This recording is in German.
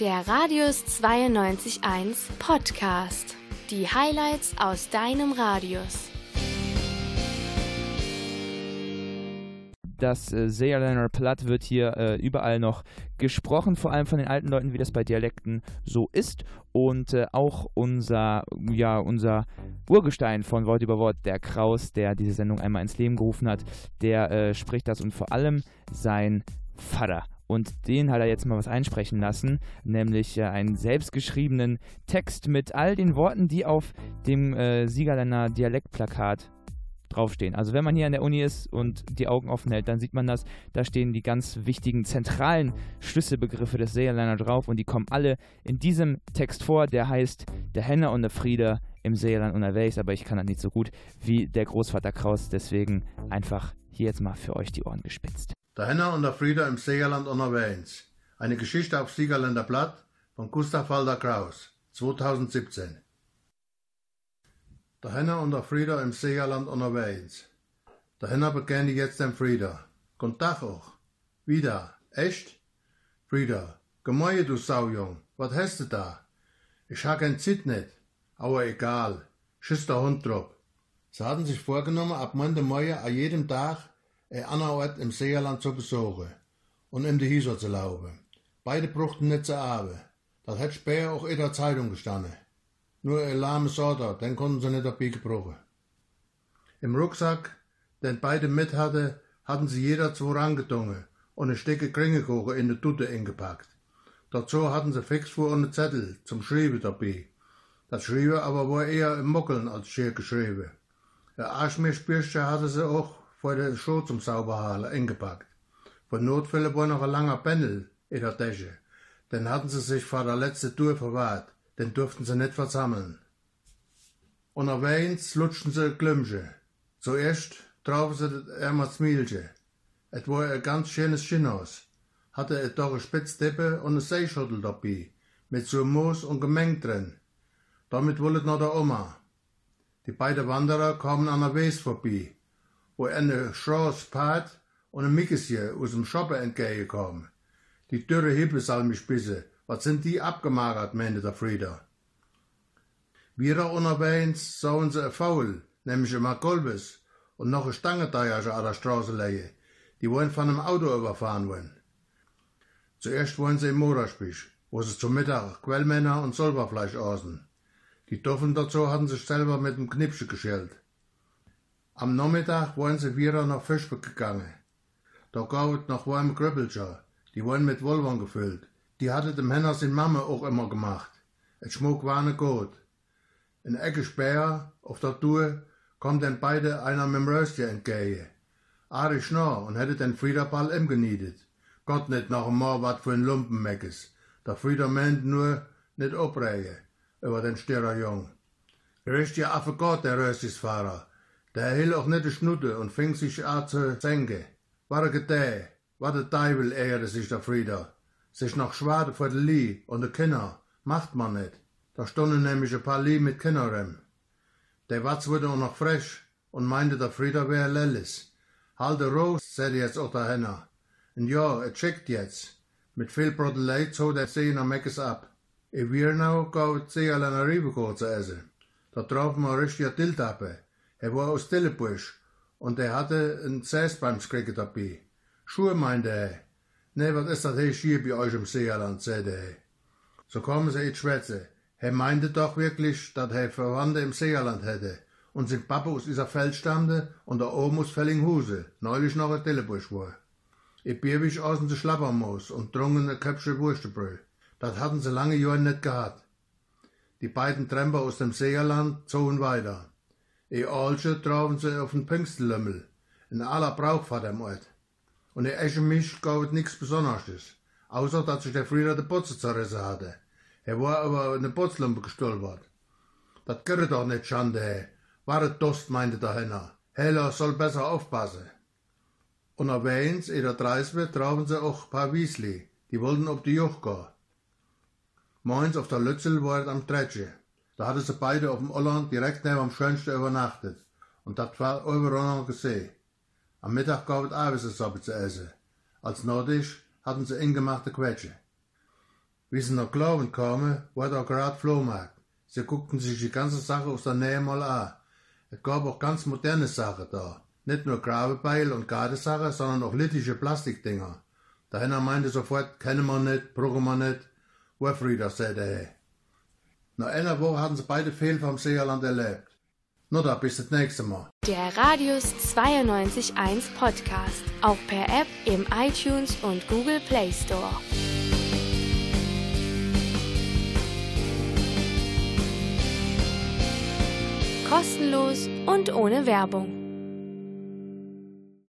Der Radius 92.1 Podcast. Die Highlights aus deinem Radius. Das äh, Saarländer Platt wird hier äh, überall noch gesprochen, vor allem von den alten Leuten, wie das bei Dialekten so ist. Und äh, auch unser, ja, unser Urgestein von Wort über Wort, der Kraus, der diese Sendung einmal ins Leben gerufen hat, der äh, spricht das und vor allem sein Vater. Und den hat er jetzt mal was einsprechen lassen, nämlich äh, einen selbstgeschriebenen Text mit all den Worten, die auf dem äh, Siegerländer Dialektplakat draufstehen. Also wenn man hier an der Uni ist und die Augen offen hält, dann sieht man das. Da stehen die ganz wichtigen zentralen Schlüsselbegriffe des Seeländer drauf und die kommen alle in diesem Text vor, der heißt Der Henner und der Friede im Seeland unterwegs, aber ich kann das nicht so gut wie der Großvater Kraus, deswegen einfach hier jetzt mal für euch die Ohren gespitzt. Der Henner und der Friede im Seeland unterwegs. Eine Geschichte auf Siegerländer Blatt von Gustav Walter Kraus, 2017. Der Henner und der Frieder im Seeland unterwegs. Der Henner bekenne jetzt den Frieder. Guten Tag auch. Wieder. Echt? Frieder. Gemäue, du Saujung. Was hast du da? Ich ha kein Zit nicht. Aber egal. Schiss der Hund drauf. Sie hatten sich vorgenommen, ab Monte Mäue an jedem Tag ein anderer Ort im Seeland zu besuchen und in die Hieser zu laufen. Beide bruchten nicht zu Abend. Das hat später auch in der Zeitung gestanden. Nur ein lahmes Sorter, den konnten sie nicht dabei gebrauchen. Im Rucksack, den beide mit hatten, hatten sie jeder zwei rangetungen und ein Stück Kringekuchen in die Tute eingepackt. Dazu hatten sie fix vor einen Zettel zum Schreiben dabei. Das Schreiben aber war eher im Muckeln als schier geschrieben. Ein Arschmeerspürchen hatte sie auch vor der Schuh zum Sauberhalen eingepackt. Für Notfälle war noch ein langer Pendel in der Tasche. Den hatten sie sich vor der letzten Tour verwahrt, den durften sie nicht versammeln. Unterwegs lutschten sie Glümsche. Zuerst traufen sie das ärmer Zmielche. Et war ein ganz schönes Schinnhaus, hatte et doch eine Spitzdeppe und eine Seeschüttel dabei, mit so Moos und Gemeng drin. Damit wollet noch der Oma. Die beiden Wanderer kamen an der Wees vorbei, wo eine Straße Pat und ein Mickesje aus dem Shoppen entgegenkamen. Die dürre Hippe soll mich bisse, was sind die abgemagert, meinte der Frieder. Wieder unterwegs sahen sie ein Faul, nämlich ein Makolbes, und noch eine Stangeteier an der Straße legen. Die wollen von einem Auto überfahren werden. Zuerst wollen sie im Moderspisch, wo sie zum Mittag Quellmänner und Solberfleisch aßen. Die Toffen dazu hatten sich selber mit dem Knipsche geschält. Am Nachmittag waren sie wieder nach Fischbeck gegangen. Da gab es noch warme Gröppelscher, die waren mit Wolvern gefüllt. Die hatte dem Henner sin Mama auch immer gemacht. Et Schmuck war ne gut. In Ecke späher, auf der Tour, kommt dann beide einer mit dem Röstchen entgegen. Ari Schnorr und hätte den Friederball im geniedet. Gott nicht noch einmal wat für ein Lumpenmeckes. Der Frieder meint nur nicht opregen über den Jung. Richtig Affegott, der Röstisfahrer. Der hielt auch die Schnutte und fing sich an zu senken. War gedäh, war der Teufel ärgerte sich der Frieder. Sich noch schwade vor de Lie und de Kinder macht man nicht. Da stunden nämlich ein paar Lie mit Kinderem. Der Watz wurde auch noch frisch und meinte, der Frieder wäre Lellis. Halte Rose, sagte jetzt auch der Henner. Und ja, er checkt jetzt. Mit viel Brodelei zog der See nach Meckes ab. In Wiernau gab es See an einer Riebekohl zu essen. Da traf man richtig Dilltappe. Er war aus Stillebusch und er hatte ein Zäsbremskriege dabei. Schuhe meinte er. Nee, wat is dat hier schier bei euch im Seeland, sagte er. So kommen sie in Schwätze. Er meinte doch wirklich, dass er Verwandte im Seeland hätte und sein Papa aus dieser Feld stammte und der oben aus Fellinghuse, neulich noch ein Telebusch war. Ich Bierwisch außen zu Schlappermoos und trunken ein Köpfchen Wurstebrüll. Das hatten sie lange Jahre nicht gehabt. Die beiden Tremper aus dem Seeland zogen weiter. In Alsche trafen sie auf den Pfingstlümmel, in aller Brauch vor dem Ort. Und in Eschenmisch gab es nichts Besonderes, außer dass sich der Frieder die Putze zerrissen hatte. Er war aber in eine Putzlampe gestolpert. Das geht doch nicht, Schande, he. Wahre Dost, meinte der Henner. Heller soll besser aufpassen. Und erwähnt, in der Dreisbe trafen sie auch paar Wiesli. Die wollten auf die Joch gehen. Moins auf der Lützel war am Tretsche. Da hatten sie beide auf dem Holland direkt neben am Schönsten übernachtet. Und das war überall noch gesehen. Am Mittag gab es Eiweißsuppe zu essen. Als Nordisch hatten sie ingemachte Quetsche. Wie sie nach Glauben kamen, war da gerade Flohmarkt. Sie guckten sich die ganze Sache aus der Nähe mal an. Es gab auch ganz moderne Sachen da. Nicht nur Grabebeil und Gardesachen, sondern auch littische Plastikdinger. Der Henner meinte sofort, kennen wir nicht, brauchen wir nicht. Warfrieder, sagte er. Nach einer Woche hatten sie beide viel vom Seerland erlebt. Nur da bis das nächste Mal. Der Radius 92.1 Podcast. Auch per App im iTunes und Google Play Store. Kostenlos und ohne Werbung.